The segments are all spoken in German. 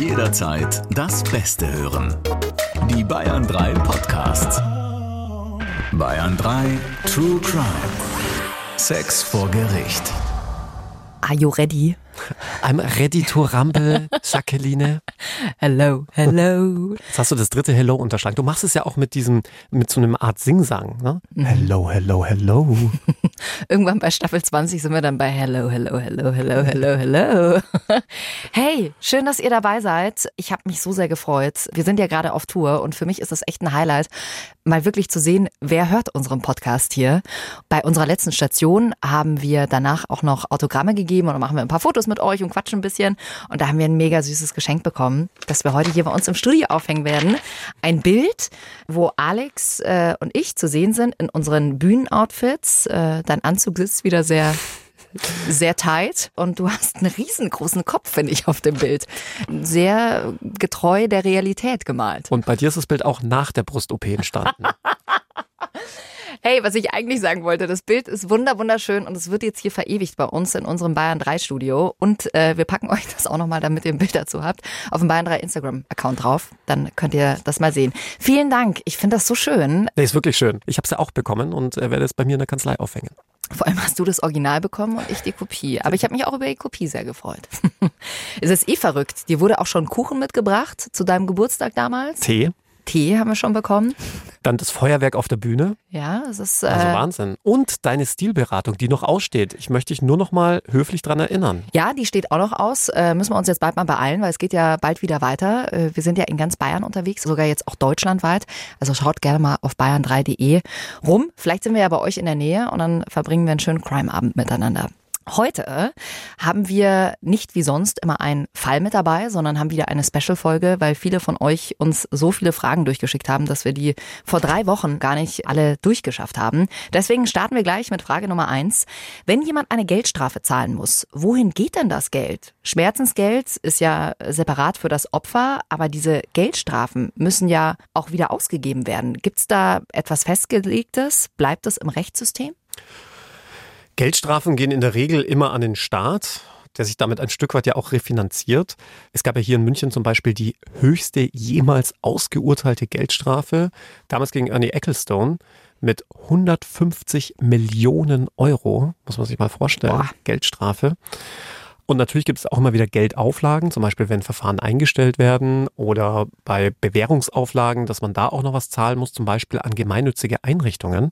Jederzeit das Beste hören. Die Bayern 3 Podcasts. Bayern 3 True Crime. Sex vor Gericht. Are you ready? I'm ready to rumble, Jacqueline. Hello, hello. Jetzt hast du das dritte Hello unterschlagen. Du machst es ja auch mit diesem, mit so einem Art Singsang, ne? Mhm. Hello, hello, hello. Irgendwann bei Staffel 20 sind wir dann bei Hello, hello, hello, hello, hello, hello. Hey, schön, dass ihr dabei seid. Ich habe mich so sehr gefreut. Wir sind ja gerade auf Tour und für mich ist das echt ein Highlight, mal wirklich zu sehen, wer hört unseren Podcast hier. Bei unserer letzten Station haben wir danach auch noch Autogramme gegeben und machen wir ein paar Fotos mit euch und quatschen ein bisschen. Und da haben wir ein mega süßes Geschenk bekommen, das wir heute hier bei uns im Studio aufhängen werden. Ein Bild, wo Alex äh, und ich zu sehen sind in unseren Bühnenoutfits. Äh, dein Anzug sitzt wieder sehr sehr tight und du hast einen riesengroßen Kopf, finde ich, auf dem Bild. Sehr getreu der Realität gemalt. Und bei dir ist das Bild auch nach der Brust-OP entstanden. Hey, was ich eigentlich sagen wollte, das Bild ist wunder wunderschön und es wird jetzt hier verewigt bei uns in unserem Bayern 3 Studio und äh, wir packen euch das auch nochmal, damit ihr ein Bild dazu habt, auf dem Bayern 3 Instagram Account drauf. Dann könnt ihr das mal sehen. Vielen Dank. Ich finde das so schön. Nee, ist wirklich schön. Ich habe es ja auch bekommen und äh, werde es bei mir in der Kanzlei aufhängen. Vor allem hast du das Original bekommen und ich die Kopie. Aber ich habe mich auch über die Kopie sehr gefreut. es ist eh verrückt. Dir wurde auch schon Kuchen mitgebracht zu deinem Geburtstag damals. Tee, Tee haben wir schon bekommen. dann das Feuerwerk auf der Bühne. Ja, es ist. Also Äh, Wahnsinn. Und deine Stilberatung, die noch aussteht. Ich möchte dich nur noch mal höflich dran erinnern. ja, die steht auch noch aus. Äh, müssen wir uns jetzt bald mal beeilen, weil es geht ja bald wieder weiter. Äh, wir sind ja in ganz Bayern unterwegs, sogar jetzt auch deutschlandweit. Also schaut gerne mal auf bayern3.de rum. Vielleicht sind wir ja bei euch in der Nähe und dann verbringen wir einen schönen Crime-Abend miteinander. Heute haben wir nicht wie sonst immer einen Fall mit dabei, sondern haben wieder eine Special-Folge, weil viele von euch uns so viele Fragen durchgeschickt haben, dass wir die vor drei Wochen gar nicht alle durchgeschafft haben. Deswegen starten wir gleich mit Frage Nummer eins. Wenn jemand eine Geldstrafe zahlen muss, wohin geht denn das Geld? Schmerzensgeld ist ja separat für das Opfer, aber diese Geldstrafen müssen ja auch wieder ausgegeben werden. Gibt's da etwas Festgelegtes? Bleibt es im Rechtssystem? Geldstrafen gehen in der Regel immer an den Staat, der sich damit ein Stück weit ja auch refinanziert. Es gab ja hier in München zum Beispiel die höchste jemals ausgeurteilte Geldstrafe, damals gegen Ernie Ecclestone mit 150 Millionen Euro, muss man sich mal vorstellen, Boah. Geldstrafe. Und natürlich gibt es auch immer wieder Geldauflagen, zum Beispiel wenn Verfahren eingestellt werden oder bei Bewährungsauflagen, dass man da auch noch was zahlen muss, zum Beispiel an gemeinnützige Einrichtungen.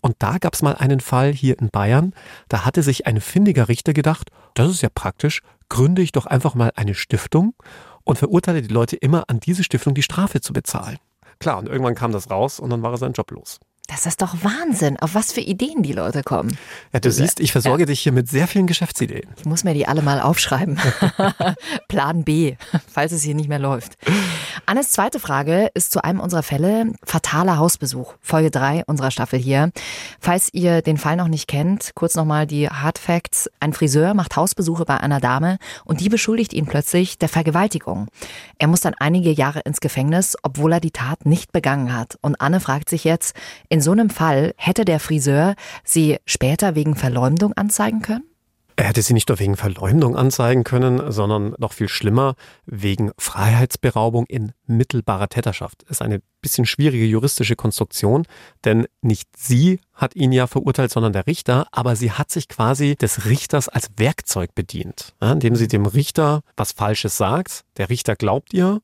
Und da gab es mal einen Fall hier in Bayern, da hatte sich ein findiger Richter gedacht, das ist ja praktisch, gründe ich doch einfach mal eine Stiftung und verurteile die Leute immer an diese Stiftung die Strafe zu bezahlen. Klar, und irgendwann kam das raus und dann war er seinen Job los. Das ist doch Wahnsinn, auf was für Ideen die Leute kommen. Ja, du siehst, ich versorge dich hier mit sehr vielen Geschäftsideen. Ich muss mir die alle mal aufschreiben. Plan B, falls es hier nicht mehr läuft. Annes zweite Frage ist zu einem unserer Fälle fataler Hausbesuch. Folge 3 unserer Staffel hier. Falls ihr den Fall noch nicht kennt, kurz nochmal die Hard Facts. Ein Friseur macht Hausbesuche bei einer Dame und die beschuldigt ihn plötzlich der Vergewaltigung. Er muss dann einige Jahre ins Gefängnis, obwohl er die Tat nicht begangen hat. Und Anne fragt sich jetzt, in so einem Fall hätte der Friseur sie später wegen Verleumdung anzeigen können? Er hätte sie nicht nur wegen Verleumdung anzeigen können, sondern noch viel schlimmer wegen Freiheitsberaubung in mittelbarer Täterschaft. Ist eine bisschen schwierige juristische Konstruktion, denn nicht sie hat ihn ja verurteilt, sondern der Richter, aber sie hat sich quasi des Richters als Werkzeug bedient, indem sie dem Richter was Falsches sagt. Der Richter glaubt ihr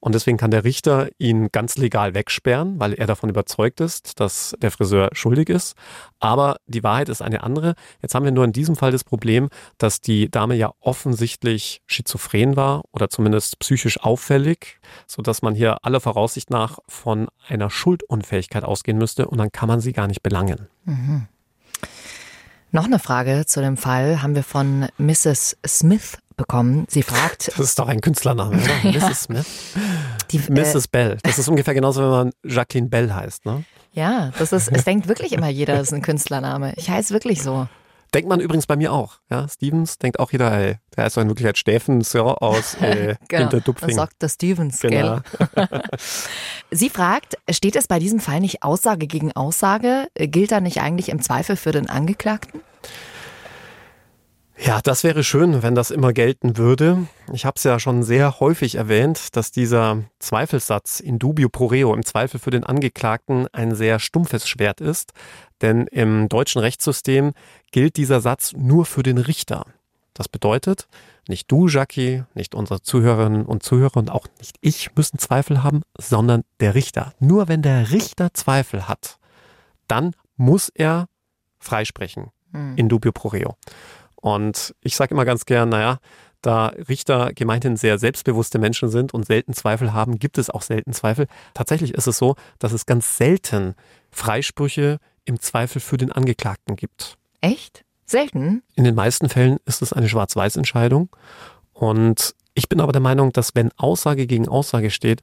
und deswegen kann der Richter ihn ganz legal wegsperren, weil er davon überzeugt ist, dass der Friseur schuldig ist. Aber die Wahrheit ist eine andere. Jetzt haben wir nur in diesem Fall das Problem, dass die Dame ja offensichtlich schizophren war oder zumindest psychisch auffällig, sodass man hier aller Voraussicht nach von einer Schuldunfähigkeit ausgehen müsste und dann kann man sie gar nicht belangen. Noch eine Frage zu dem Fall haben wir von Mrs. Smith bekommen. Sie fragt, Das ist doch ein Künstlername, oder? Ja. Mrs. Smith. die, äh, Mrs. Bell. Das ist ungefähr genauso, wenn man Jacqueline Bell heißt, ne? ja, das ist, es denkt wirklich immer jeder, das ist ein Künstlername. Ich heiße wirklich so. Denkt man übrigens bei mir auch. Ja, Stevens denkt auch jeder, ey, der ist doch in Wirklichkeit Steffen Sir aus äh, Genau. Das Hinterdupfing. sagt der Stevens, Genau. gell? Sie fragt, steht es bei diesem Fall nicht Aussage gegen Aussage? Gilt da nicht eigentlich im Zweifel für den Angeklagten? Ja, das wäre schön, wenn das immer gelten würde. Ich habe es ja schon sehr häufig erwähnt, dass dieser Zweifelssatz in dubio pro reo im Zweifel für den Angeklagten ein sehr stumpfes Schwert ist. Denn im deutschen Rechtssystem gilt dieser Satz nur für den Richter. Das bedeutet, nicht du, Jackie, nicht unsere Zuhörerinnen und Zuhörer und auch nicht ich müssen Zweifel haben, sondern der Richter. Nur wenn der Richter Zweifel hat, dann muss er freisprechen hm. in dubio pro reo. Und ich sage immer ganz gern, naja, da Richter gemeinhin sehr selbstbewusste Menschen sind und selten Zweifel haben, gibt es auch selten Zweifel. Tatsächlich ist es so, dass es ganz selten Freisprüche im Zweifel für den Angeklagten gibt. Echt? Selten? In den meisten Fällen ist es eine Schwarz-Weiß-Entscheidung. Und ich bin aber der Meinung, dass wenn Aussage gegen Aussage steht,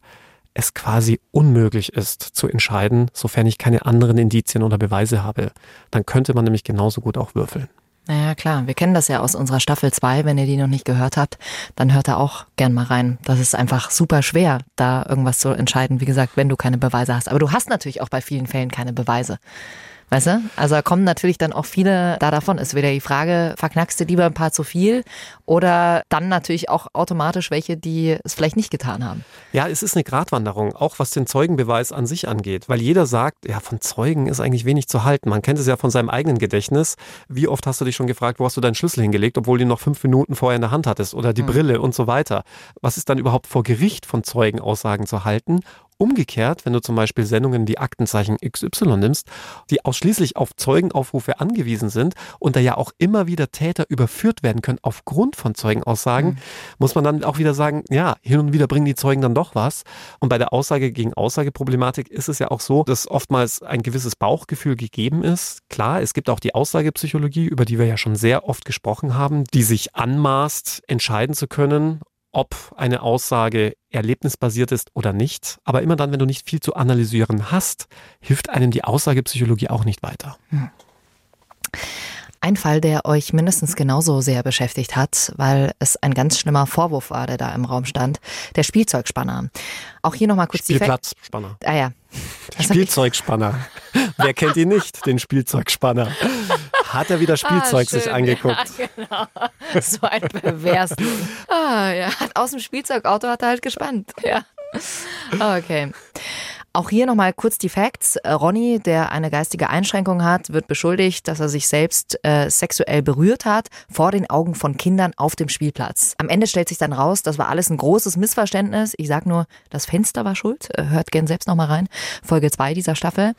es quasi unmöglich ist zu entscheiden, sofern ich keine anderen Indizien oder Beweise habe. Dann könnte man nämlich genauso gut auch würfeln. Naja, klar. Wir kennen das ja aus unserer Staffel 2. Wenn ihr die noch nicht gehört habt, dann hört da auch gern mal rein. Das ist einfach super schwer, da irgendwas zu entscheiden. Wie gesagt, wenn du keine Beweise hast. Aber du hast natürlich auch bei vielen Fällen keine Beweise. Weißt du? Also da kommen natürlich dann auch viele da davon. Ist wieder die Frage, verknackst du lieber ein paar zu viel oder dann natürlich auch automatisch welche, die es vielleicht nicht getan haben? Ja, es ist eine Gratwanderung, auch was den Zeugenbeweis an sich angeht. Weil jeder sagt, ja, von Zeugen ist eigentlich wenig zu halten. Man kennt es ja von seinem eigenen Gedächtnis. Wie oft hast du dich schon gefragt, wo hast du deinen Schlüssel hingelegt, obwohl du ihn noch fünf Minuten vorher in der Hand hattest oder die mhm. Brille und so weiter. Was ist dann überhaupt vor Gericht von Zeugenaussagen zu halten? Umgekehrt, wenn du zum Beispiel Sendungen wie Aktenzeichen XY nimmst, die ausschließlich auf Zeugenaufrufe angewiesen sind und da ja auch immer wieder Täter überführt werden können aufgrund von Zeugenaussagen, mhm. muss man dann auch wieder sagen, ja, hin und wieder bringen die Zeugen dann doch was. Und bei der Aussage gegen Aussageproblematik ist es ja auch so, dass oftmals ein gewisses Bauchgefühl gegeben ist. Klar, es gibt auch die Aussagepsychologie, über die wir ja schon sehr oft gesprochen haben, die sich anmaßt, entscheiden zu können, ob eine Aussage erlebnisbasiert ist oder nicht. Aber immer dann, wenn du nicht viel zu analysieren hast, hilft einem die Aussagepsychologie auch nicht weiter. Hm. Ein Fall, der euch mindestens genauso sehr beschäftigt hat, weil es ein ganz schlimmer Vorwurf war, der da im Raum stand, der Spielzeugspanner. Auch hier nochmal kurz Spielplatzspanner. die Ah ja. Spielzeugspanner. Wer kennt ihn nicht, den Spielzeugspanner? Hat er wieder ah, Spielzeug ah, sich angeguckt? Ja, genau. So ein pervers. ah, ja. Aus dem Spielzeugauto hat er halt gespannt. Ja. Okay. Auch hier nochmal kurz die Facts. Äh, Ronny, der eine geistige Einschränkung hat, wird beschuldigt, dass er sich selbst äh, sexuell berührt hat vor den Augen von Kindern auf dem Spielplatz. Am Ende stellt sich dann raus, das war alles ein großes Missverständnis. Ich sag nur, das Fenster war schuld. Äh, hört gern selbst nochmal rein. Folge 2 dieser Staffel.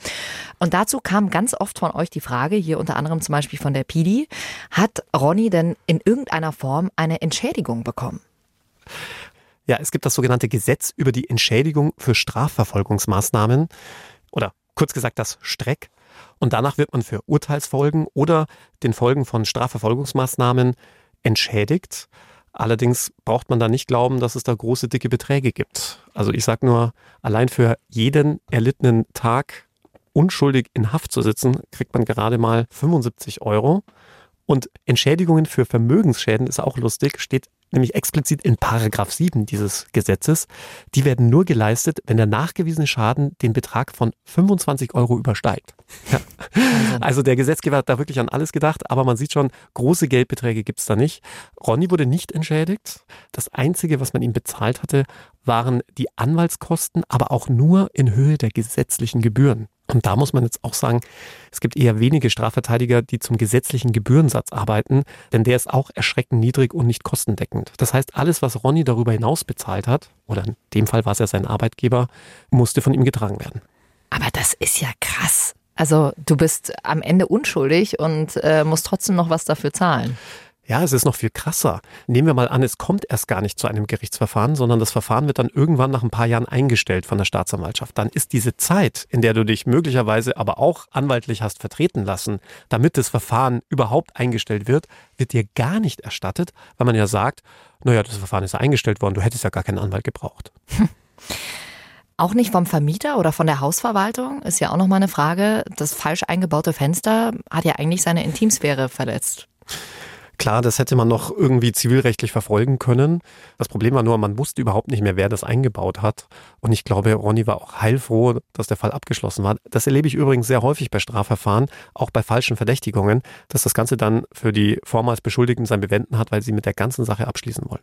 Und dazu kam ganz oft von euch die Frage, hier unter anderem zum Beispiel von der Pidi, hat Ronny denn in irgendeiner Form eine Entschädigung bekommen? Ja, es gibt das sogenannte Gesetz über die Entschädigung für Strafverfolgungsmaßnahmen oder kurz gesagt das Streck. Und danach wird man für Urteilsfolgen oder den Folgen von Strafverfolgungsmaßnahmen entschädigt. Allerdings braucht man da nicht glauben, dass es da große, dicke Beträge gibt. Also ich sage nur, allein für jeden erlittenen Tag unschuldig in Haft zu sitzen, kriegt man gerade mal 75 Euro. Und Entschädigungen für Vermögensschäden ist auch lustig, steht nämlich explizit in Paragraph 7 dieses Gesetzes. Die werden nur geleistet, wenn der nachgewiesene Schaden den Betrag von 25 Euro übersteigt. Ja. Also der Gesetzgeber hat da wirklich an alles gedacht, aber man sieht schon, große Geldbeträge gibt es da nicht. Ronny wurde nicht entschädigt. Das Einzige, was man ihm bezahlt hatte, waren die Anwaltskosten, aber auch nur in Höhe der gesetzlichen Gebühren. Und da muss man jetzt auch sagen, es gibt eher wenige Strafverteidiger, die zum gesetzlichen Gebührensatz arbeiten, denn der ist auch erschreckend niedrig und nicht kostendeckend. Das heißt, alles, was Ronny darüber hinaus bezahlt hat, oder in dem Fall war es ja sein Arbeitgeber, musste von ihm getragen werden. Aber das ist ja krass. Also du bist am Ende unschuldig und äh, musst trotzdem noch was dafür zahlen. Ja, es ist noch viel krasser. Nehmen wir mal an, es kommt erst gar nicht zu einem Gerichtsverfahren, sondern das Verfahren wird dann irgendwann nach ein paar Jahren eingestellt von der Staatsanwaltschaft. Dann ist diese Zeit, in der du dich möglicherweise aber auch anwaltlich hast vertreten lassen, damit das Verfahren überhaupt eingestellt wird, wird dir gar nicht erstattet, weil man ja sagt, naja, das Verfahren ist ja eingestellt worden, du hättest ja gar keinen Anwalt gebraucht. Auch nicht vom Vermieter oder von der Hausverwaltung ist ja auch nochmal eine Frage. Das falsch eingebaute Fenster hat ja eigentlich seine Intimsphäre verletzt. Klar, das hätte man noch irgendwie zivilrechtlich verfolgen können. Das Problem war nur, man wusste überhaupt nicht mehr, wer das eingebaut hat. Und ich glaube, Ronny war auch heilfroh, dass der Fall abgeschlossen war. Das erlebe ich übrigens sehr häufig bei Strafverfahren, auch bei falschen Verdächtigungen, dass das Ganze dann für die vormals Beschuldigten sein Bewenden hat, weil sie mit der ganzen Sache abschließen wollen.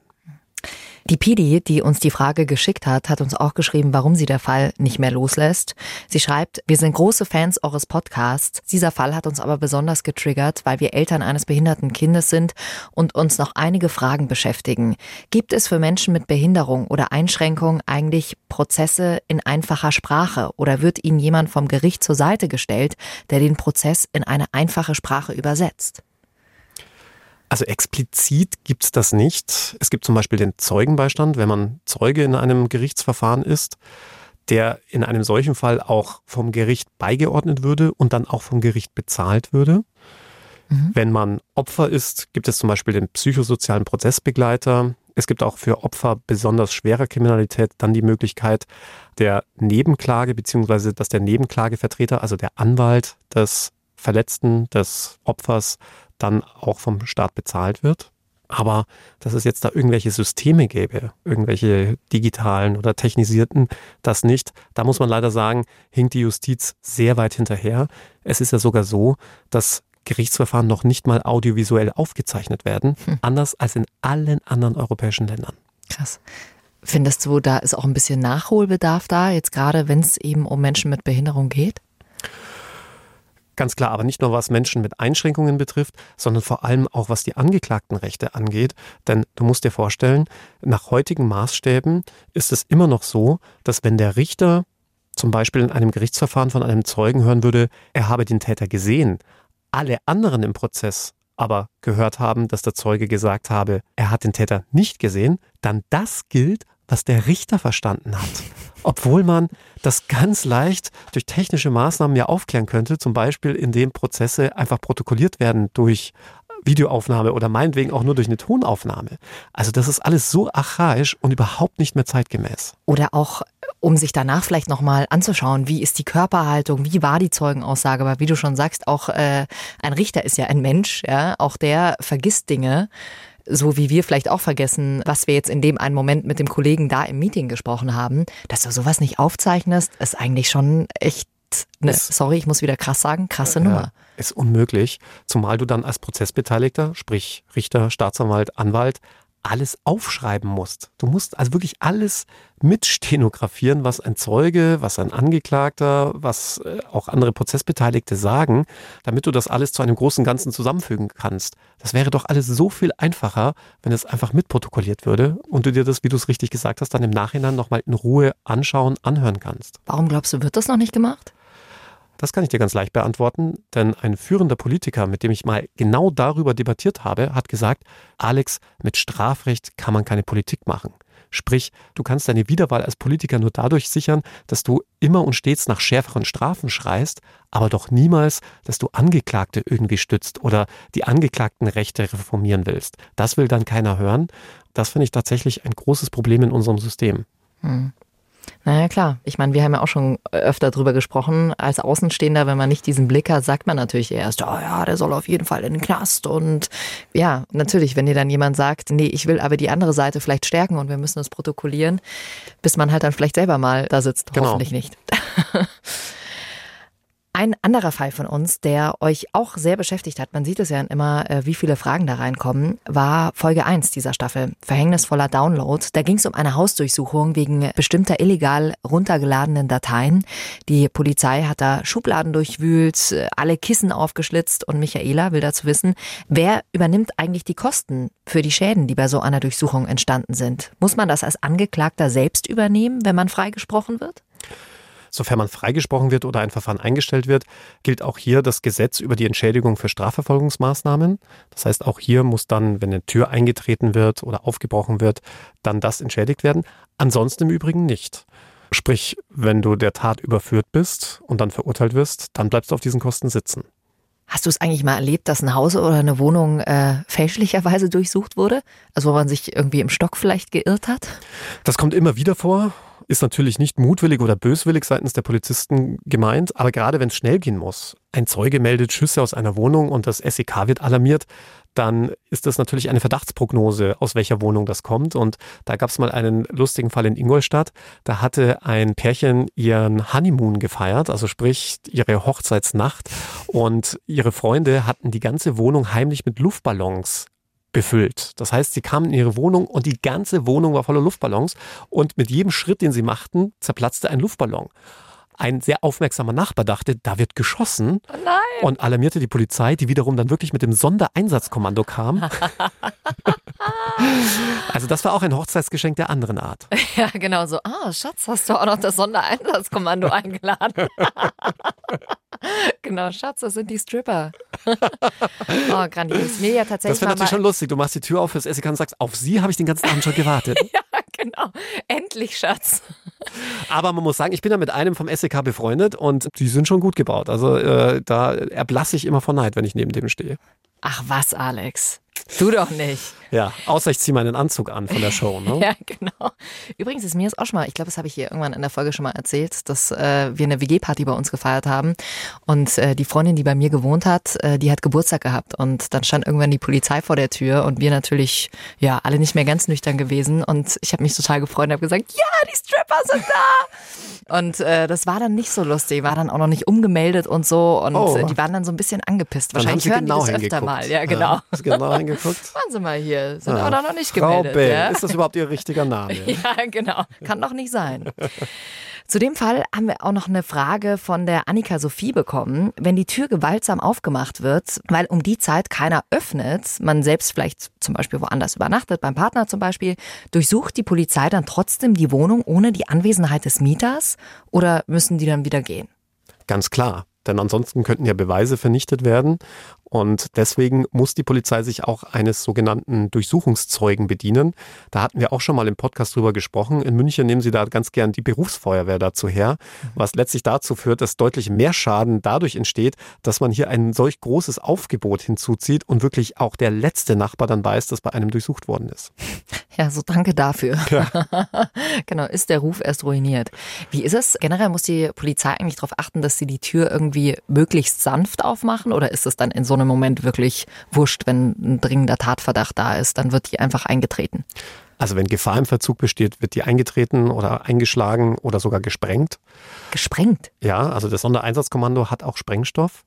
Die Pidi, die uns die Frage geschickt hat, hat uns auch geschrieben, warum sie der Fall nicht mehr loslässt. Sie schreibt, wir sind große Fans eures Podcasts. Dieser Fall hat uns aber besonders getriggert, weil wir Eltern eines behinderten Kindes sind und uns noch einige Fragen beschäftigen. Gibt es für Menschen mit Behinderung oder Einschränkung eigentlich Prozesse in einfacher Sprache oder wird ihnen jemand vom Gericht zur Seite gestellt, der den Prozess in eine einfache Sprache übersetzt? Also explizit gibt es das nicht. Es gibt zum Beispiel den Zeugenbeistand, wenn man Zeuge in einem Gerichtsverfahren ist, der in einem solchen Fall auch vom Gericht beigeordnet würde und dann auch vom Gericht bezahlt würde. Mhm. Wenn man Opfer ist, gibt es zum Beispiel den psychosozialen Prozessbegleiter. Es gibt auch für Opfer besonders schwerer Kriminalität dann die Möglichkeit der Nebenklage, beziehungsweise dass der Nebenklagevertreter, also der Anwalt des Verletzten, des Opfers, dann auch vom Staat bezahlt wird. Aber dass es jetzt da irgendwelche Systeme gäbe, irgendwelche digitalen oder technisierten, das nicht. Da muss man leider sagen, hinkt die Justiz sehr weit hinterher. Es ist ja sogar so, dass Gerichtsverfahren noch nicht mal audiovisuell aufgezeichnet werden, hm. anders als in allen anderen europäischen Ländern. Krass. Findest du, da ist auch ein bisschen Nachholbedarf da, jetzt gerade wenn es eben um Menschen mit Behinderung geht? Ganz klar, aber nicht nur was Menschen mit Einschränkungen betrifft, sondern vor allem auch was die Angeklagtenrechte angeht. Denn du musst dir vorstellen, nach heutigen Maßstäben ist es immer noch so, dass wenn der Richter zum Beispiel in einem Gerichtsverfahren von einem Zeugen hören würde, er habe den Täter gesehen, alle anderen im Prozess aber gehört haben, dass der Zeuge gesagt habe, er hat den Täter nicht gesehen, dann das gilt was der Richter verstanden hat. Obwohl man das ganz leicht durch technische Maßnahmen ja aufklären könnte, zum Beispiel indem Prozesse einfach protokolliert werden durch Videoaufnahme oder meinetwegen auch nur durch eine Tonaufnahme. Also das ist alles so archaisch und überhaupt nicht mehr zeitgemäß. Oder auch um sich danach vielleicht nochmal anzuschauen, wie ist die Körperhaltung, wie war die Zeugenaussage, aber wie du schon sagst, auch äh, ein Richter ist ja ein Mensch, ja, auch der vergisst Dinge so wie wir vielleicht auch vergessen, was wir jetzt in dem einen Moment mit dem Kollegen da im Meeting gesprochen haben, dass du sowas nicht aufzeichnest, ist eigentlich schon echt Ne, sorry, ich muss wieder krass sagen, krasse ja, Nummer. Ist unmöglich, zumal du dann als Prozessbeteiligter, sprich Richter, Staatsanwalt, Anwalt, alles aufschreiben musst. Du musst also wirklich alles mitstenografieren, was ein Zeuge, was ein Angeklagter, was äh, auch andere Prozessbeteiligte sagen, damit du das alles zu einem großen Ganzen zusammenfügen kannst. Das wäre doch alles so viel einfacher, wenn es einfach mitprotokolliert würde und du dir das, wie du es richtig gesagt hast, dann im Nachhinein nochmal in Ruhe anschauen, anhören kannst. Warum glaubst du, wird das noch nicht gemacht? Das kann ich dir ganz leicht beantworten, denn ein führender Politiker, mit dem ich mal genau darüber debattiert habe, hat gesagt, Alex, mit Strafrecht kann man keine Politik machen. Sprich, du kannst deine Wiederwahl als Politiker nur dadurch sichern, dass du immer und stets nach schärferen Strafen schreist, aber doch niemals, dass du Angeklagte irgendwie stützt oder die Angeklagtenrechte reformieren willst. Das will dann keiner hören. Das finde ich tatsächlich ein großes Problem in unserem System. Hm. Naja, klar. Ich meine, wir haben ja auch schon öfter drüber gesprochen. Als Außenstehender, wenn man nicht diesen Blick hat, sagt man natürlich erst, oh ja, der soll auf jeden Fall in den Knast. Und ja, natürlich, wenn dir dann jemand sagt, nee, ich will aber die andere Seite vielleicht stärken und wir müssen es protokollieren, bis man halt dann vielleicht selber mal da sitzt. Genau. Hoffentlich nicht. Ein anderer Fall von uns, der euch auch sehr beschäftigt hat, man sieht es ja immer, äh, wie viele Fragen da reinkommen, war Folge 1 dieser Staffel, Verhängnisvoller Download. Da ging es um eine Hausdurchsuchung wegen bestimmter illegal runtergeladenen Dateien. Die Polizei hat da Schubladen durchwühlt, alle Kissen aufgeschlitzt und Michaela will dazu wissen, wer übernimmt eigentlich die Kosten für die Schäden, die bei so einer Durchsuchung entstanden sind? Muss man das als Angeklagter selbst übernehmen, wenn man freigesprochen wird? Sofern man freigesprochen wird oder ein Verfahren eingestellt wird, gilt auch hier das Gesetz über die Entschädigung für Strafverfolgungsmaßnahmen. Das heißt, auch hier muss dann, wenn eine Tür eingetreten wird oder aufgebrochen wird, dann das entschädigt werden. Ansonsten im Übrigen nicht. Sprich, wenn du der Tat überführt bist und dann verurteilt wirst, dann bleibst du auf diesen Kosten sitzen. Hast du es eigentlich mal erlebt, dass ein Haus oder eine Wohnung äh, fälschlicherweise durchsucht wurde? Also wo man sich irgendwie im Stock vielleicht geirrt hat? Das kommt immer wieder vor ist natürlich nicht mutwillig oder böswillig seitens der Polizisten gemeint, aber gerade wenn es schnell gehen muss, ein Zeuge meldet Schüsse aus einer Wohnung und das SEK wird alarmiert, dann ist das natürlich eine Verdachtsprognose, aus welcher Wohnung das kommt. Und da gab es mal einen lustigen Fall in Ingolstadt. Da hatte ein Pärchen ihren Honeymoon gefeiert, also sprich ihre Hochzeitsnacht. Und ihre Freunde hatten die ganze Wohnung heimlich mit Luftballons befüllt. Das heißt, sie kamen in ihre Wohnung und die ganze Wohnung war voller Luftballons und mit jedem Schritt, den sie machten, zerplatzte ein Luftballon. Ein sehr aufmerksamer Nachbar dachte, da wird geschossen Oh und alarmierte die Polizei, die wiederum dann wirklich mit dem Sondereinsatzkommando kam. also das war auch ein Hochzeitsgeschenk der anderen Art. Ja, genau so. Ah, Schatz, hast du auch noch das Sondereinsatzkommando eingeladen? genau, Schatz, das sind die Stripper. oh, grandios. Mir ja tatsächlich Das wäre natürlich schon lustig. Du machst die Tür auf fürs SEK und sagst, auf sie habe ich den ganzen Abend schon gewartet. Ja, genau. Endlich, Schatz. Aber man muss sagen, ich bin ja mit einem vom SEK befreundet und die sind schon gut gebaut. Also äh, da erblasse ich immer vor Neid, wenn ich neben dem stehe. Ach was, Alex. Du doch nicht. Ja, außer ich ziehe meinen Anzug an von der Show. Ne? Ja, genau. Übrigens ist mir das auch schon mal, ich glaube, das habe ich hier irgendwann in der Folge schon mal erzählt, dass äh, wir eine WG-Party bei uns gefeiert haben und äh, die Freundin, die bei mir gewohnt hat, äh, die hat Geburtstag gehabt und dann stand irgendwann die Polizei vor der Tür und wir natürlich, ja, alle nicht mehr ganz nüchtern gewesen und ich habe mich total gefreut und habe gesagt, ja, die Stripper sind da! Und äh, das war dann nicht so lustig, war dann auch noch nicht umgemeldet und so und Oh. die waren dann so ein bisschen angepisst. Wahrscheinlich hören genau die das öfter mal. Ja, genau. sie genau hingeguckt. Waren Sie mal hier, sind Ja. aber noch nicht Frau gemeldet. Bell, ja? ist das überhaupt Ihr richtiger Name? Ja, genau. Kann doch nicht sein. Zu dem Fall haben wir auch noch eine Frage von der Annika Sophie bekommen. Wenn die Tür gewaltsam aufgemacht wird, weil um die Zeit keiner öffnet, man selbst vielleicht zum Beispiel woanders übernachtet, beim Partner zum Beispiel, durchsucht die Polizei dann trotzdem die Wohnung ohne die Anwesenheit des Mieters oder müssen die dann wieder gehen? Ganz klar. Denn ansonsten könnten ja Beweise vernichtet werden. Und deswegen muss die Polizei sich auch eines sogenannten Durchsuchungszeugen bedienen. Da hatten wir auch schon mal im Podcast drüber gesprochen. In München nehmen sie da ganz gern die Berufsfeuerwehr dazu her, was letztlich dazu führt, dass deutlich mehr Schaden dadurch entsteht, dass man hier ein solch großes Aufgebot hinzuzieht und wirklich auch der letzte Nachbar dann weiß, dass bei einem durchsucht worden ist. Ja, so danke dafür. genau, ist der Ruf erst ruiniert. Wie ist es? Generell muss die Polizei eigentlich darauf achten, dass sie die Tür irgendwie möglichst sanft aufmachen oder ist es dann in so einem Moment wirklich wurscht, wenn ein dringender Tatverdacht da ist, dann wird die einfach eingetreten? Also wenn Gefahr im Verzug besteht, wird die eingetreten oder eingeschlagen oder sogar gesprengt. Gesprengt. Ja, also das Sondereinsatzkommando hat auch Sprengstoff.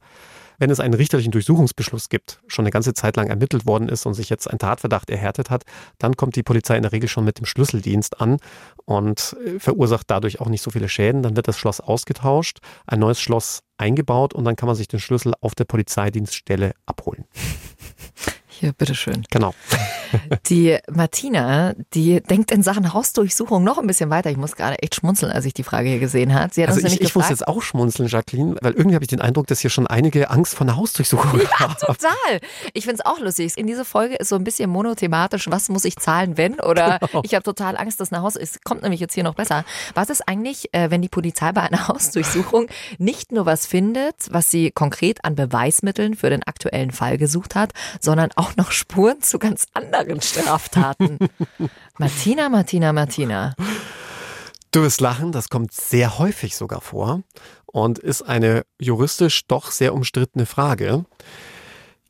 Wenn es einen richterlichen Durchsuchungsbeschluss gibt, schon eine ganze Zeit lang ermittelt worden ist und sich jetzt ein Tatverdacht erhärtet hat, dann kommt die Polizei in der Regel schon mit dem Schlüsseldienst an und äh, verursacht dadurch auch nicht so viele Schäden. Dann wird das Schloss ausgetauscht, ein neues Schloss eingebaut und dann kann man sich den Schlüssel auf der Polizeidienststelle abholen. Hier, bitteschön. Genau. Die Martina, die denkt in Sachen Hausdurchsuchung noch ein bisschen weiter. Ich muss gerade echt schmunzeln, als ich die Frage hier gesehen hat. Sie hat Also uns ich, ich muss gefragt, jetzt auch schmunzeln, Jacqueline, weil irgendwie habe ich den Eindruck, dass hier schon einige Angst vor einer Hausdurchsuchung haben. Total. Ich finde es auch lustig. In dieser Folge ist so ein bisschen monothematisch, was muss ich zahlen, wenn? Oder Genau. ich habe total Angst, dass ein Haus ist. Kommt nämlich jetzt hier noch besser. Was ist eigentlich, äh, wenn die Polizei bei einer Hausdurchsuchung nicht nur was findet, was sie konkret an Beweismitteln für den aktuellen Fall gesucht hat, sondern auch noch Spuren zu ganz anderen Straftaten? Martina, Martina, Martina. Du wirst lachen, das kommt sehr häufig sogar vor und ist eine juristisch doch sehr umstrittene Frage.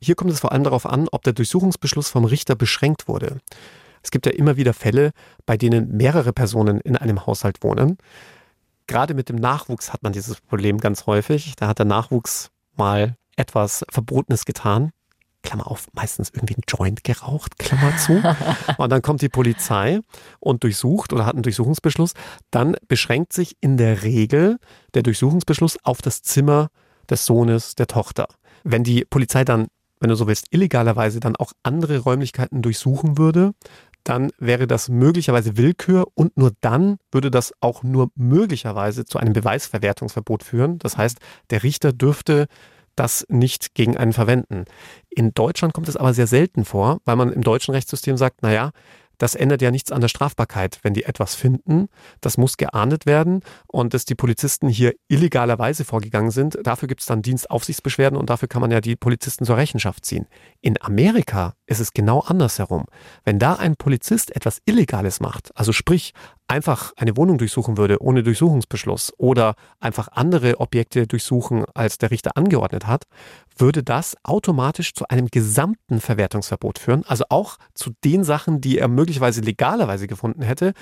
Hier kommt es vor allem darauf an, ob der Durchsuchungsbeschluss vom Richter beschränkt wurde. Es gibt ja immer wieder Fälle, bei denen mehrere Personen in einem Haushalt wohnen. Gerade mit dem Nachwuchs hat man dieses Problem ganz häufig. Da hat der Nachwuchs mal etwas Verbotenes getan. Klammer auf, meistens irgendwie ein Joint geraucht, Klammer zu. Und dann kommt die Polizei und durchsucht oder hat einen Durchsuchungsbeschluss. Dann beschränkt sich in der Regel der Durchsuchungsbeschluss auf das Zimmer des Sohnes, der Tochter. Wenn die Polizei dann, wenn du so willst, illegalerweise dann auch andere Räumlichkeiten durchsuchen würde, dann wäre das möglicherweise Willkür und nur dann würde das auch nur möglicherweise zu einem Beweisverwertungsverbot führen. Das heißt, der Richter dürfte das nicht gegen einen verwenden. In Deutschland kommt es aber sehr selten vor, weil man im deutschen Rechtssystem sagt, naja, das ändert ja nichts an der Strafbarkeit, wenn die etwas finden. Das muss geahndet werden und dass die Polizisten hier illegalerweise vorgegangen sind. Dafür gibt es dann Dienstaufsichtsbeschwerden und dafür kann man ja die Polizisten zur Rechenschaft ziehen. In Amerika ist es genau andersherum. Wenn da ein Polizist etwas Illegales macht, also sprich einfach eine Wohnung durchsuchen würde ohne Durchsuchungsbeschluss oder einfach andere Objekte durchsuchen, als der Richter angeordnet hat, würde das automatisch zu einem gesamten Verwertungsverbot führen, also auch zu den Sachen, die er möglicherweise legalerweise gefunden hätte.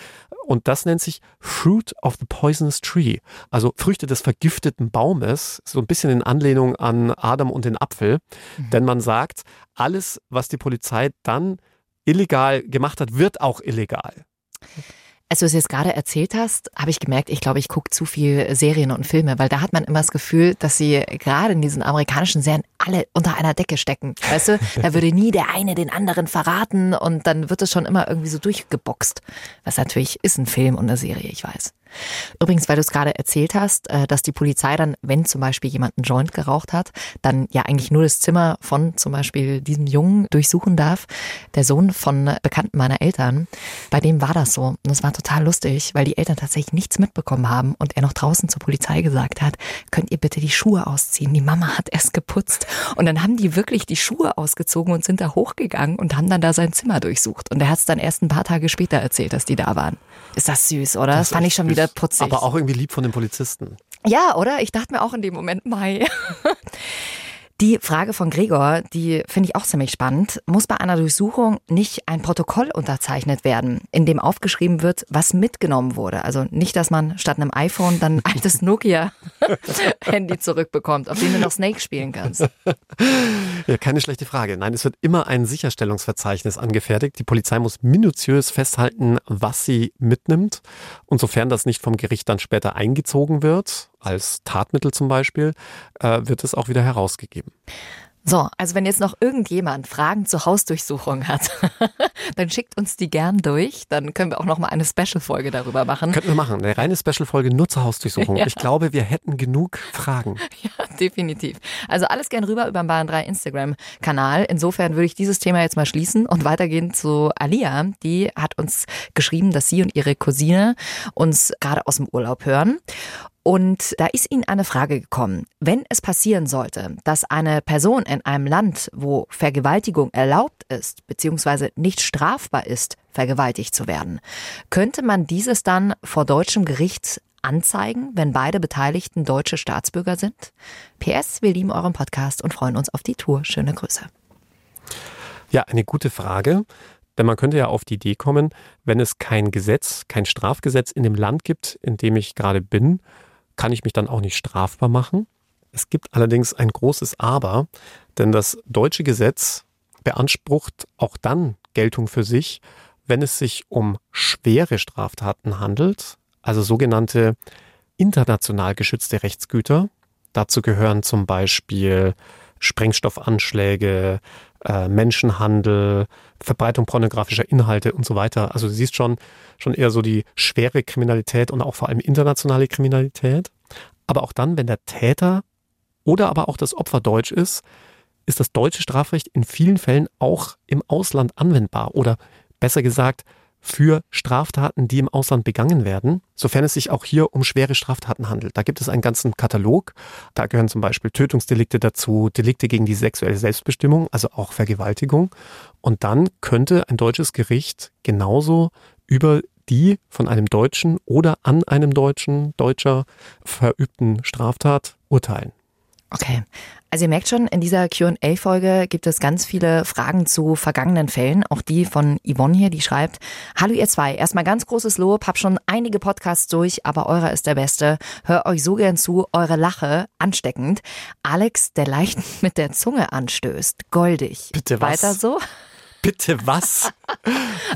Und das nennt sich Fruit of the Poisonous Tree, also Früchte des vergifteten Baumes, so ein bisschen in Anlehnung an Adam und den Apfel. Mhm. Denn man sagt, alles, was die Polizei dann illegal gemacht hat, wird auch illegal. Als du es jetzt gerade erzählt hast, habe ich gemerkt, ich glaube, ich gucke zu viel Serien und Filme, weil da hat man immer das Gefühl, dass sie gerade in diesen amerikanischen Serien alle unter einer Decke stecken. Weißt du, da würde nie der eine den anderen verraten und dann wird es schon immer irgendwie so durchgeboxt. Was natürlich ist ein Film und eine Serie, ich weiß. Übrigens, weil du es gerade erzählt hast, äh, dass die Polizei dann, wenn zum Beispiel jemand einen Joint geraucht hat, dann ja eigentlich nur das Zimmer von zum Beispiel diesem Jungen durchsuchen darf. Der Sohn von Bekannten meiner Eltern, bei dem war das so. Und es war total lustig, weil die Eltern tatsächlich nichts mitbekommen haben und er noch draußen zur Polizei gesagt hat, könnt ihr bitte die Schuhe ausziehen? Die Mama hat erst geputzt. Und dann haben die wirklich die Schuhe ausgezogen und sind da hochgegangen und haben dann da sein Zimmer durchsucht. Und er hat es dann erst ein paar Tage später erzählt, dass die da waren. Ist das süß, oder? Das, das fand ich schon wieder putzig. Aber auch irgendwie lieb von den Polizisten. Ja, oder? Ich dachte mir auch in dem Moment, Mai. Die Frage von Gregor, die finde ich auch ziemlich spannend. Muss bei einer Durchsuchung nicht ein Protokoll unterzeichnet werden, in dem aufgeschrieben wird, was mitgenommen wurde? Also nicht, dass man statt einem iPhone dann ein altes Nokia-Handy zurückbekommt, auf dem du noch Snake spielen kannst. Ja, keine schlechte Frage. Nein, es wird immer ein Sicherstellungsverzeichnis angefertigt. Die Polizei muss minutiös festhalten, was sie mitnimmt. Und sofern das nicht vom Gericht dann später eingezogen wird, als Tatmittel zum Beispiel, äh, wird es auch wieder herausgegeben. So, also wenn jetzt noch irgendjemand Fragen zur Hausdurchsuchung hat, dann schickt uns die gern durch. Dann können wir auch noch mal eine Special-Folge darüber machen. Könnten wir machen, eine reine Special-Folge nur zur Hausdurchsuchung. Ja. Ich glaube, wir hätten genug Fragen. Ja, definitiv. Also alles gern rüber über den Bayern 3 Instagram-Kanal. Insofern würde ich dieses Thema jetzt mal schließen und weitergehen zu Alia. Die hat uns geschrieben, dass sie und ihre Cousine uns gerade aus dem Urlaub hören. Und da ist Ihnen eine Frage gekommen. Wenn es passieren sollte, dass eine Person in einem Land, wo Vergewaltigung erlaubt ist, beziehungsweise nicht strafbar ist, vergewaltigt zu werden, könnte man dieses dann vor deutschem Gericht anzeigen, wenn beide Beteiligten deutsche Staatsbürger sind? PS, wir lieben euren Podcast und freuen uns auf die Tour. Schöne Grüße. Ja, eine gute Frage. Denn man könnte ja auf die Idee kommen, wenn es kein Gesetz, kein Strafgesetz in dem Land gibt, in dem ich gerade bin, kann ich mich dann auch nicht strafbar machen. Es gibt allerdings ein großes Aber, denn das deutsche Gesetz beansprucht auch dann Geltung für sich, wenn es sich um schwere Straftaten handelt, also sogenannte international geschützte Rechtsgüter. Dazu gehören zum Beispiel Sprengstoffanschläge, äh, Menschenhandel, Verbreitung pornografischer Inhalte und so weiter. Also du siehst schon, schon eher so die schwere Kriminalität und auch vor allem internationale Kriminalität. Aber auch dann, wenn der Täter oder aber auch das Opfer deutsch ist, ist das deutsche Strafrecht in vielen Fällen auch im Ausland anwendbar oder besser gesagt für Straftaten, die im Ausland begangen werden, sofern es sich auch hier um schwere Straftaten handelt. Da gibt es einen ganzen Katalog. Da gehören zum Beispiel Tötungsdelikte dazu, Delikte gegen die sexuelle Selbstbestimmung, also auch Vergewaltigung. Und dann könnte ein deutsches Gericht genauso über die von einem Deutschen oder an einem Deutschen, Deutscher verübten Straftat urteilen. Okay. Also ihr merkt schon, in dieser QA-Folge gibt es ganz viele Fragen zu vergangenen Fällen. Auch die von Yvonne hier, die schreibt, Hallo ihr zwei, erstmal ganz großes Lob, hab schon einige Podcasts durch, aber eurer ist der beste. Hör euch so gern zu, eure Lache, ansteckend. Alex, der leicht mit der Zunge anstößt, goldig. Bitte was? Weiter so? Bitte was?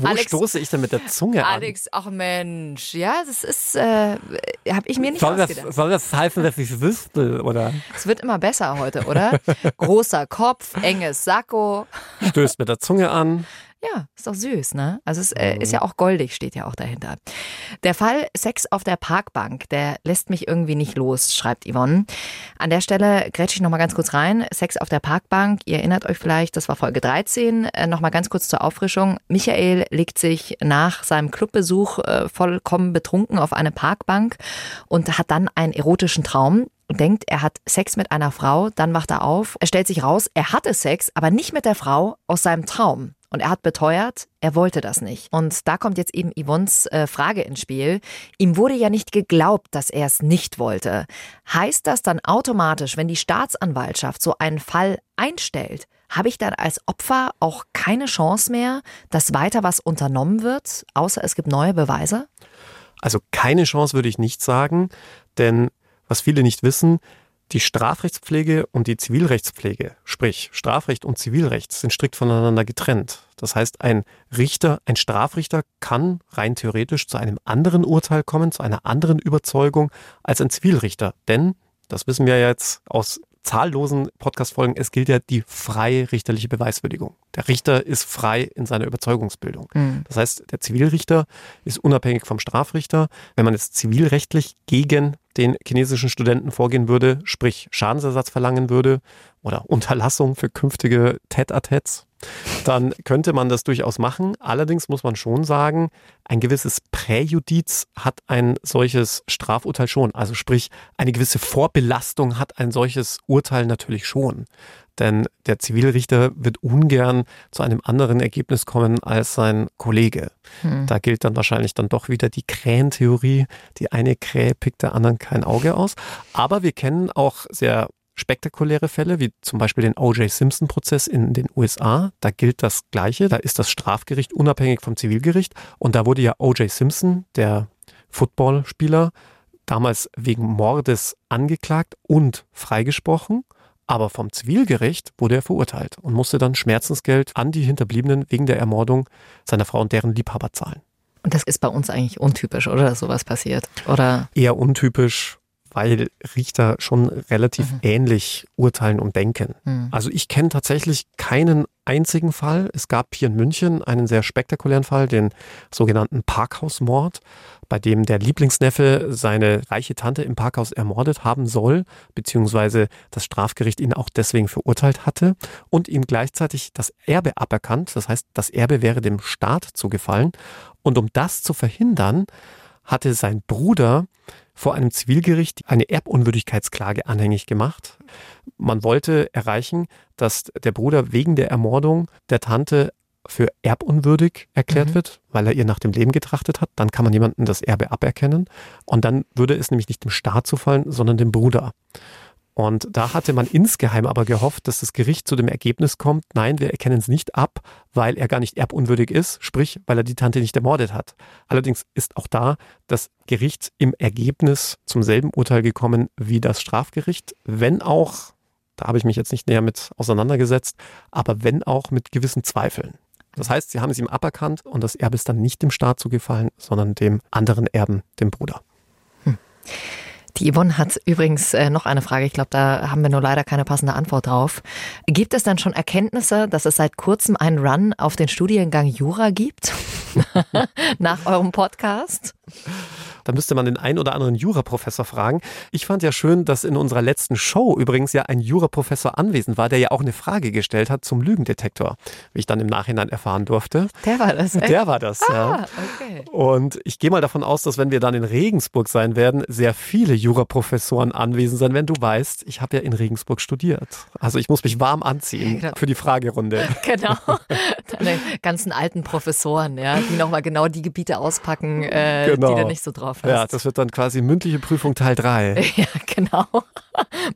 Wo Alex, stoße ich denn mit der Zunge an? Alex, ach Mensch, ja, das ist, äh, habe ich mir nicht soll ausgedacht. Das, soll das heißen, dass ich wüsste, oder? Es wird immer besser heute, oder? Großer Kopf, enges Sakko. Stößt mit der Zunge an. Ja, ist doch süß, ne? Also es äh, ist ja auch goldig, steht ja auch dahinter. Der Fall Sex auf der Parkbank, der lässt mich irgendwie nicht los, schreibt Yvonne. An der Stelle grätsche ich nochmal ganz kurz rein. Sex auf der Parkbank, ihr erinnert euch vielleicht, das war Folge 13. Äh, nochmal ganz kurz zur Auffrischung. Michael legt sich nach seinem Clubbesuch äh, vollkommen betrunken auf eine Parkbank und hat dann einen erotischen Traum denkt, er hat Sex mit einer Frau, dann wacht er auf, er stellt sich raus, er hatte Sex, aber nicht mit der Frau aus seinem Traum. Und er hat beteuert, er wollte das nicht. Und da kommt jetzt eben Yvonnes äh, Frage ins Spiel. Ihm wurde ja nicht geglaubt, dass er es nicht wollte. Heißt das dann automatisch, wenn die Staatsanwaltschaft so einen Fall einstellt, habe ich dann als Opfer auch keine Chance mehr, dass weiter was unternommen wird, außer es gibt neue Beweise? Also keine Chance würde ich nicht sagen, denn was viele nicht wissen, die Strafrechtspflege und die Zivilrechtspflege, sprich Strafrecht und Zivilrecht, sind strikt voneinander getrennt. Das heißt, ein Richter, ein Strafrichter kann rein theoretisch zu einem anderen Urteil kommen, zu einer anderen Überzeugung als ein Zivilrichter. Denn, das wissen wir jetzt aus zahllosen Podcast-Folgen, es gilt ja die freie richterliche Beweiswürdigung. Der Richter ist frei in seiner Überzeugungsbildung. Mhm. Das heißt, der Zivilrichter ist unabhängig vom Strafrichter. Wenn man jetzt zivilrechtlich gegen den chinesischen Studenten vorgehen würde, sprich Schadensersatz verlangen würde oder Unterlassung für künftige Tête-à-Têtes, dann könnte man das durchaus machen. Allerdings muss man schon sagen, ein gewisses Präjudiz hat ein solches Strafurteil schon. Also sprich, eine gewisse Vorbelastung hat ein solches Urteil natürlich schon. Denn der Zivilrichter wird ungern zu einem anderen Ergebnis kommen als sein Kollege. Hm. Da gilt dann wahrscheinlich dann doch wieder die Krähentheorie. Die eine Krähe pickt der anderen kein Auge aus. Aber wir kennen auch sehr spektakuläre Fälle, wie zum Beispiel den O.J. Simpson-Prozess in den USA. Da gilt das Gleiche. Da ist das Strafgericht unabhängig vom Zivilgericht. Und da wurde ja O.J. Simpson, der Footballspieler, damals wegen Mordes angeklagt und freigesprochen. Aber vom Zivilgericht wurde er verurteilt und musste dann Schmerzensgeld an die Hinterbliebenen wegen der Ermordung seiner Frau und deren Liebhaber zahlen. Und das ist bei uns eigentlich untypisch, oder? Dass sowas passiert? Oder? Eher untypisch, weil Richter schon relativ mhm. ähnlich urteilen und denken. Mhm. Also ich kenne tatsächlich keinen einzigen Fall. Es gab hier in München einen sehr spektakulären Fall, den sogenannten Parkhausmord, bei dem der Lieblingsneffe seine reiche Tante im Parkhaus ermordet haben soll, beziehungsweise das Strafgericht ihn auch deswegen verurteilt hatte und ihm gleichzeitig das Erbe aberkannt. Das heißt, das Erbe wäre dem Staat zugefallen. Und um das zu verhindern, hatte sein Bruder vor einem Zivilgericht eine Erbunwürdigkeitsklage anhängig gemacht. Man wollte erreichen, dass der Bruder wegen der Ermordung der Tante für erbunwürdig erklärt mhm. wird, weil er ihr nach dem Leben getrachtet hat. Dann kann man jemanden das Erbe aberkennen. Und dann würde es nämlich nicht dem Staat zufallen, sondern dem Bruder. Und da hatte man insgeheim aber gehofft, dass das Gericht zu dem Ergebnis kommt, nein, wir erkennen es nicht ab, weil er gar nicht erbunwürdig ist, sprich, weil er die Tante nicht ermordet hat. Allerdings ist auch da das Gericht im Ergebnis zum selben Urteil gekommen wie das Strafgericht, wenn auch, da habe ich mich jetzt nicht näher mit auseinandergesetzt, aber wenn auch mit gewissen Zweifeln. Das heißt, sie haben es ihm aberkannt und das Erbe ist dann nicht dem Staat zugefallen, sondern dem anderen Erben, dem Bruder. Hm. Die Yvonne hat übrigens äh, noch eine Frage. Ich glaube, da haben wir nur leider keine passende Antwort drauf. Gibt es dann schon Erkenntnisse, dass es seit kurzem einen Run auf den Studiengang Jura gibt? Nach eurem Podcast? Da müsste man den einen oder anderen Juraprofessor fragen. Ich fand ja schön, dass in unserer letzten Show übrigens ja ein Juraprofessor anwesend war, der ja auch eine Frage gestellt hat zum Lügendetektor, wie ich dann im Nachhinein erfahren durfte. Der war das, echt? Der war das, ah, ja. Okay. Und ich gehe mal davon aus, dass wenn wir dann in Regensburg sein werden, sehr viele Juraprofessoren anwesend sein werden. Du weißt, ich habe ja in Regensburg studiert. Also ich muss mich warm anziehen genau. für die Fragerunde. Genau. Deine ganzen alten Professoren, ja, die nochmal genau die Gebiete auspacken, äh, genau. die da nicht so drauf hast. Ja, das wird dann quasi mündliche Prüfung Teil 3. Ja, genau. Mal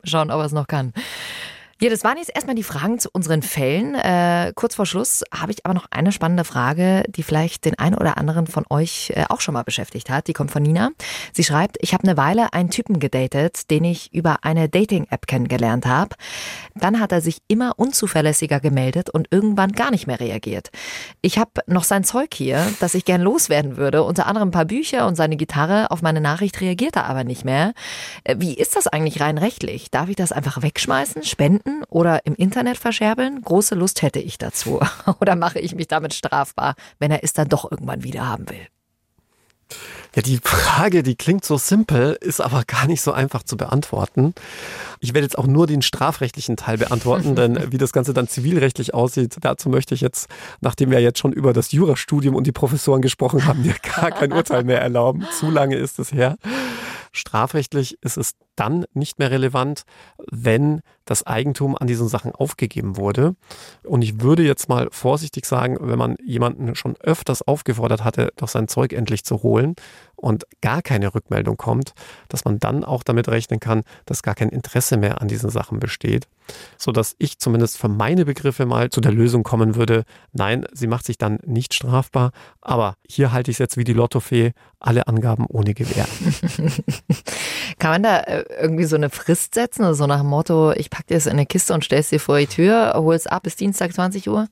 schauen, ob er es noch kann. Ja, das waren jetzt erstmal die Fragen zu unseren Fällen. Äh, kurz vor Schluss habe ich aber noch eine spannende Frage, die vielleicht den einen oder anderen von euch äh, auch schon mal beschäftigt hat. Die kommt von Nina. Sie schreibt, ich habe eine Weile einen Typen gedatet, den ich über eine Dating-App kennengelernt habe. Dann hat er sich immer unzuverlässiger gemeldet und irgendwann gar nicht mehr reagiert. Ich habe noch sein Zeug hier, das ich gern loswerden würde, unter anderem ein paar Bücher und seine Gitarre. Auf meine Nachricht reagiert er aber nicht mehr. Äh, wie ist das eigentlich rein rechtlich? Darf ich das einfach wegschmeißen, spenden? Oder im Internet verscherbeln? Große Lust hätte ich dazu. Oder mache ich mich damit strafbar, wenn er es dann doch irgendwann wieder haben will? Ja, die Frage, die klingt so simpel, ist aber gar nicht so einfach zu beantworten. Ich werde jetzt auch nur den strafrechtlichen Teil beantworten, denn wie das Ganze dann zivilrechtlich aussieht, dazu möchte ich jetzt, nachdem wir jetzt schon über das Jurastudium und die Professoren gesprochen haben, dir gar kein Urteil mehr erlauben. Zu lange ist es her. Strafrechtlich ist es dann nicht mehr relevant, wenn das Eigentum an diesen Sachen aufgegeben wurde. Und ich würde jetzt mal vorsichtig sagen, wenn man jemanden schon öfters aufgefordert hatte, doch sein Zeug endlich zu holen und gar keine Rückmeldung kommt, dass man dann auch damit rechnen kann, dass gar kein Interesse mehr an diesen Sachen besteht. Sodass ich zumindest für meine Begriffe mal zu der Lösung kommen würde, nein, sie macht sich dann nicht strafbar, aber hier halte ich es jetzt wie die Lottofee, alle Angaben ohne Gewähr. Kann man da äh, irgendwie so eine Frist setzen, also so nach dem Motto, ich packe dir es in eine Kiste und stell's dir vor die Tür, hol es ab bis Dienstag 20 Uhr?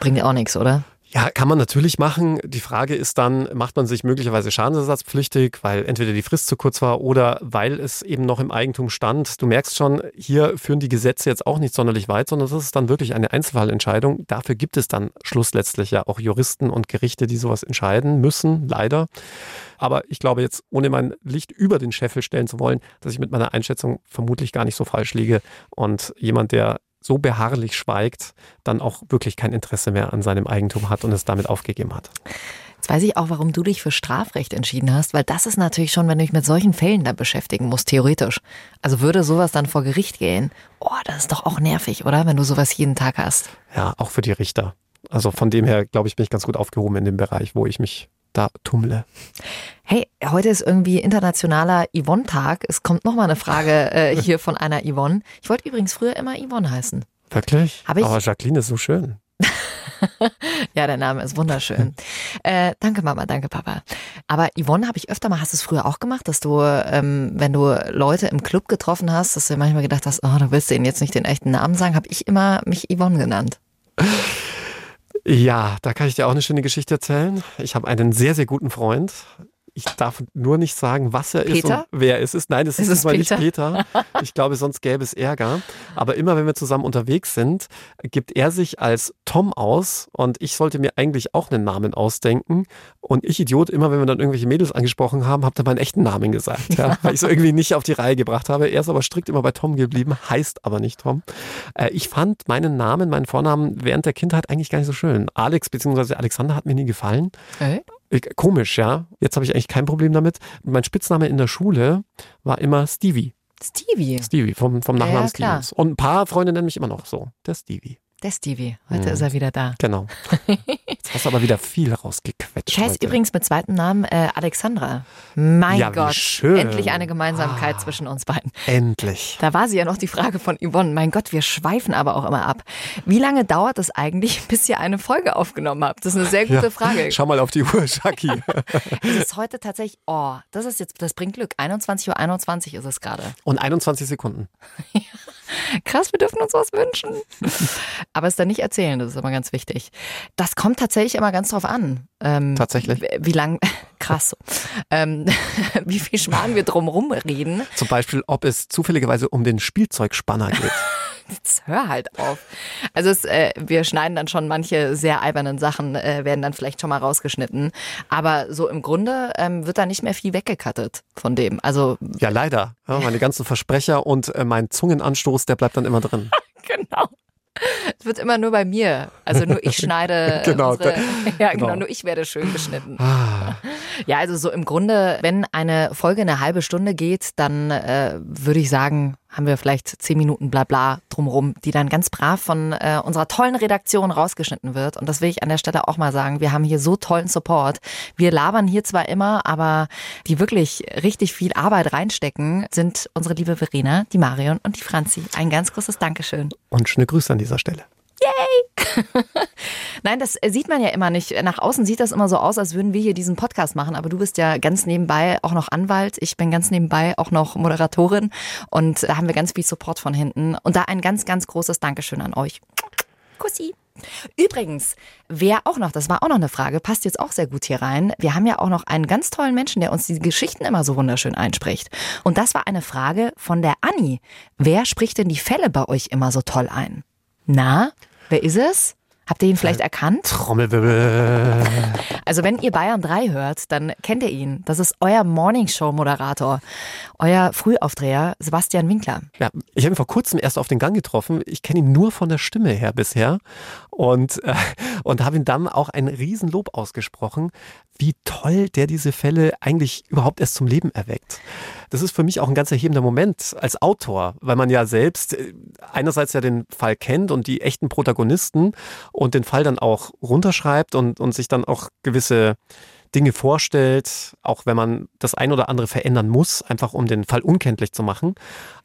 Bringt ja auch nichts, oder? Ja, kann man natürlich machen. Die Frage ist dann, macht man sich möglicherweise schadensersatzpflichtig, weil entweder die Frist zu kurz war oder weil es eben noch im Eigentum stand. Du merkst schon, hier führen die Gesetze jetzt auch nicht sonderlich weit, sondern das ist dann wirklich eine Einzelfallentscheidung. Dafür gibt es dann schlussletztlich ja auch Juristen und Gerichte, die sowas entscheiden müssen, leider. Aber ich glaube jetzt, ohne mein Licht über den Scheffel stellen zu wollen, dass ich mit meiner Einschätzung vermutlich gar nicht so falsch liege. Und jemand, der so beharrlich schweigt, dann auch wirklich kein Interesse mehr an seinem Eigentum hat und es damit aufgegeben hat. Jetzt weiß ich auch, warum du dich für Strafrecht entschieden hast, weil das ist natürlich schon, wenn du dich mit solchen Fällen da beschäftigen musst, theoretisch. Also würde sowas dann vor Gericht gehen, oh, das ist doch auch nervig, oder? Wenn du sowas jeden Tag hast. Ja, auch für die Richter. Also von dem her, glaube ich, bin ich ganz gut aufgehoben in dem Bereich, wo ich mich da tummle. Hey, heute ist irgendwie internationaler Yvonne-Tag. Es kommt noch mal eine Frage äh, hier von einer Yvonne. Ich wollte übrigens früher immer Yvonne heißen. Wirklich? Hab ich? Aber Jacqueline ist so schön. ja, der Name ist wunderschön. äh, danke Mama, danke Papa. Aber Yvonne habe ich öfter mal, hast du es früher auch gemacht, dass du, ähm, wenn du Leute im Club getroffen hast, dass du manchmal gedacht hast, oh, du willst denen jetzt nicht den echten Namen sagen, habe ich immer mich Yvonne genannt. Ja, da kann ich dir auch eine schöne Geschichte erzählen. Ich habe einen sehr, sehr guten Freund, ich darf nur nicht sagen, was er ist Peter? und wer es ist. Nein, es ist, Ist es Peter? nicht Peter. Ich glaube, sonst gäbe es Ärger. Aber immer wenn wir zusammen unterwegs sind, gibt er sich als Tom aus und ich sollte mir eigentlich auch einen Namen ausdenken. Und ich, Idiot, immer wenn wir dann irgendwelche Mädels angesprochen haben, habe dann meinen echten Namen gesagt, ja, weil ich es irgendwie nicht auf die Reihe gebracht habe. Er ist aber strikt immer bei Tom geblieben, heißt aber nicht Tom. Äh, ich fand meinen Namen, meinen Vornamen während der Kindheit eigentlich gar nicht so schön. Alex bzw. Alexander hat mir nie gefallen. Äh? Ich- Komisch, ja. Jetzt habe ich eigentlich kein Problem damit. Mein Spitzname in der Schule war immer Stevie. Stevie. Stevie vom, vom Ja, Nachnamen ja, klar. Stevens. Und ein paar Freunde nennen mich immer noch so. Der Stevie. Der Stevie. Heute Mhm. ist er wieder da. Genau. Jetzt hast du aber wieder viel rausgequetscht. Ich heiße heute. übrigens mit zweiten Namen äh, Alexandra. Mein Ja, Gott. schön. Endlich eine Gemeinsamkeit Ah. zwischen uns beiden. Endlich. Da war sie ja noch die Frage von Yvonne. Mein Gott, wir schweifen aber auch immer ab. Wie lange dauert es eigentlich, bis ihr eine Folge aufgenommen habt? Das ist eine sehr gute Ja. Frage. Schau mal auf die Uhr, Jackie. Es ist heute tatsächlich, oh, das ist jetzt, das bringt Glück. 21.21 Uhr 21 ist es gerade. Und 21 Sekunden. Krass, wir dürfen uns was wünschen. Aber es dann nicht erzählen, das ist immer ganz wichtig. Das kommt tatsächlich immer ganz drauf an. Ähm, Tatsächlich? w- Wie lang, krass, ähm, wie viel Schmarrn wir drumrum reden. Zum Beispiel, ob es zufälligerweise um den Spielzeugspanner geht. Jetzt hör halt auf. Also es, äh, wir schneiden dann schon manche sehr albernen Sachen, äh, werden dann vielleicht schon mal rausgeschnitten. Aber so im Grunde ähm, wird da nicht mehr viel weggekattet von dem. Also Ja, leider. Ja, meine ganzen Versprecher und äh, mein Zungenanstoß, der bleibt dann immer drin. genau. Es wird immer nur bei mir. Also nur ich schneide. Genau, unsere, ja, genau. genau. Nur ich werde schön geschnitten. Ah, Ja, also so im Grunde, wenn eine Folge eine halbe Stunde geht, dann äh, würde ich sagen, haben wir vielleicht zehn Minuten Blabla drumrum, die dann ganz brav von äh, unserer tollen Redaktion rausgeschnitten wird. Und das will ich an der Stelle auch mal sagen. Wir haben hier so tollen Support. Wir labern hier zwar immer, aber die wirklich richtig viel Arbeit reinstecken, sind unsere liebe Verena, die Marion und die Franzi. Ein ganz großes Dankeschön. und schöne Grüße an dieser Stelle. Nein, das sieht man ja immer nicht. Nach außen sieht das immer so aus, als würden wir hier diesen Podcast machen. Aber du bist ja ganz nebenbei auch noch Anwalt. Ich bin ganz nebenbei auch noch Moderatorin. Und da haben wir ganz viel Support von hinten. Und da ein ganz, ganz großes Dankeschön an euch. Kussi. Übrigens, wer auch noch, das war auch noch eine Frage, passt jetzt auch sehr gut hier rein. Wir haben ja auch noch einen ganz tollen Menschen, der uns die Geschichten immer so wunderschön einspricht. Und das war eine Frage von der Anni. Wer spricht denn die Fälle bei euch immer so toll ein? Na, wer ist es? Habt ihr ihn vielleicht erkannt? Trommelwirbel. Also wenn ihr Bayern 3 hört, dann kennt ihr ihn. Das ist euer Morningshow-Moderator, euer Frühaufdreher Sebastian Winkler. Ja, ich habe ihn vor kurzem erst auf den Gang getroffen. Ich kenne ihn nur von der Stimme her bisher und, äh, und habe ihm dann auch ein Riesenlob ausgesprochen. Wie toll der diese Fälle eigentlich überhaupt erst zum Leben erweckt. Das ist für mich auch ein ganz erhebender Moment als Autor, weil man ja selbst äh, einerseits ja den Fall kennt und die echten Protagonisten und den Fall dann auch runterschreibt und, und sich dann auch gewisse Dinge vorstellt, auch wenn man das ein oder andere verändern muss, einfach um den Fall unkenntlich zu machen.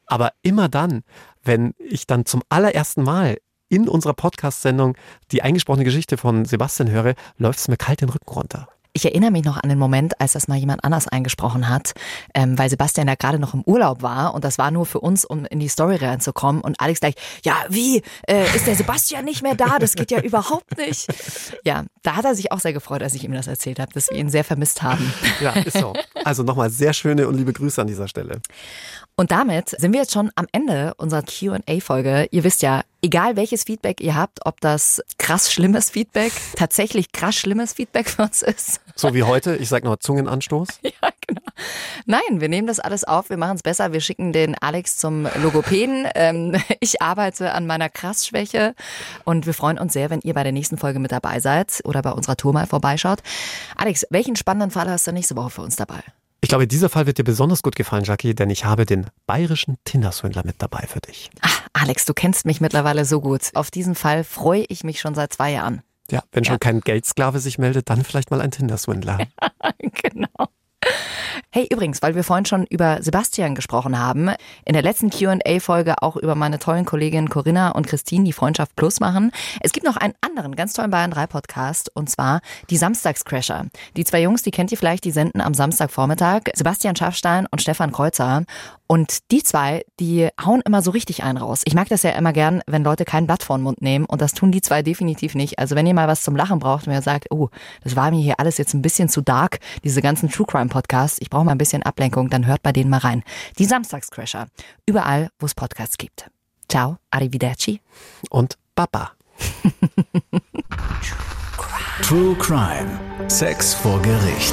Aber immer dann, wenn ich dann zum allerersten Mal in unserer Podcast-Sendung die eingesprochene Geschichte von Sebastian höre, läuft es mir kalt den Rücken runter. Ich erinnere mich noch an den Moment, als das mal jemand anders eingesprochen hat, ähm, weil Sebastian ja gerade noch im Urlaub war und das war nur für uns, um in die Story reinzukommen. Und Alex gleich, ja, wie? Äh, ist der Sebastian nicht mehr da? Das geht ja überhaupt nicht. Ja, da hat er sich auch sehr gefreut, als ich ihm das erzählt habe, dass wir ihn sehr vermisst haben. Ja, ist so. Also nochmal sehr schöne und liebe Grüße an dieser Stelle. Und damit sind wir jetzt schon am Ende unserer QA-Folge. Ihr wisst ja, egal welches Feedback ihr habt, ob das krass schlimmes Feedback, tatsächlich krass schlimmes Feedback für uns ist. So wie heute, ich sage noch Zungenanstoß. ja, genau. Nein, wir nehmen das alles auf, wir machen es besser, wir schicken den Alex zum Logopäden. Ähm, ich arbeite an meiner Krassschwäche und wir freuen uns sehr, wenn ihr bei der nächsten Folge mit dabei seid oder bei unserer Tour mal vorbeischaut. Alex, welchen spannenden Fall hast du nächste Woche für uns dabei? Ich glaube, dieser Fall wird dir besonders gut gefallen, Jackie, denn ich habe den bayerischen Tinderswindler mit dabei für dich. Ach, Alex, du kennst mich mittlerweile so gut. Auf diesen Fall freue ich mich schon seit zwei Jahren. Ja, wenn schon ja. kein Geldsklave sich meldet, dann vielleicht mal ein Tinderswindler. genau. Hey, übrigens, weil wir vorhin schon über Sebastian gesprochen haben, in der letzten QA-Folge auch über meine tollen Kolleginnen Corinna und Christine, die Freundschaft Plus machen. Es gibt noch einen anderen ganz tollen Bayern 3 Podcast und zwar die Samstagscrasher. Die zwei Jungs, die kennt ihr vielleicht, die senden am Samstagvormittag Sebastian Schafstein und Stefan Kreuzer. Und die zwei, die hauen immer so richtig einen raus. Ich mag das ja immer gern, wenn Leute kein Blatt vor den Mund nehmen und das tun die zwei definitiv nicht. Also wenn ihr mal was zum Lachen braucht und ihr sagt, oh, das war mir hier alles jetzt ein bisschen zu dark, diese ganzen True Crime Podcasts, ich brauche mal ein bisschen Ablenkung, dann hört bei denen mal rein. Die Samstagscrasher. Überall, wo es Podcasts gibt. Ciao, arrivederci. Und Baba. True Crime. Sex vor Gericht.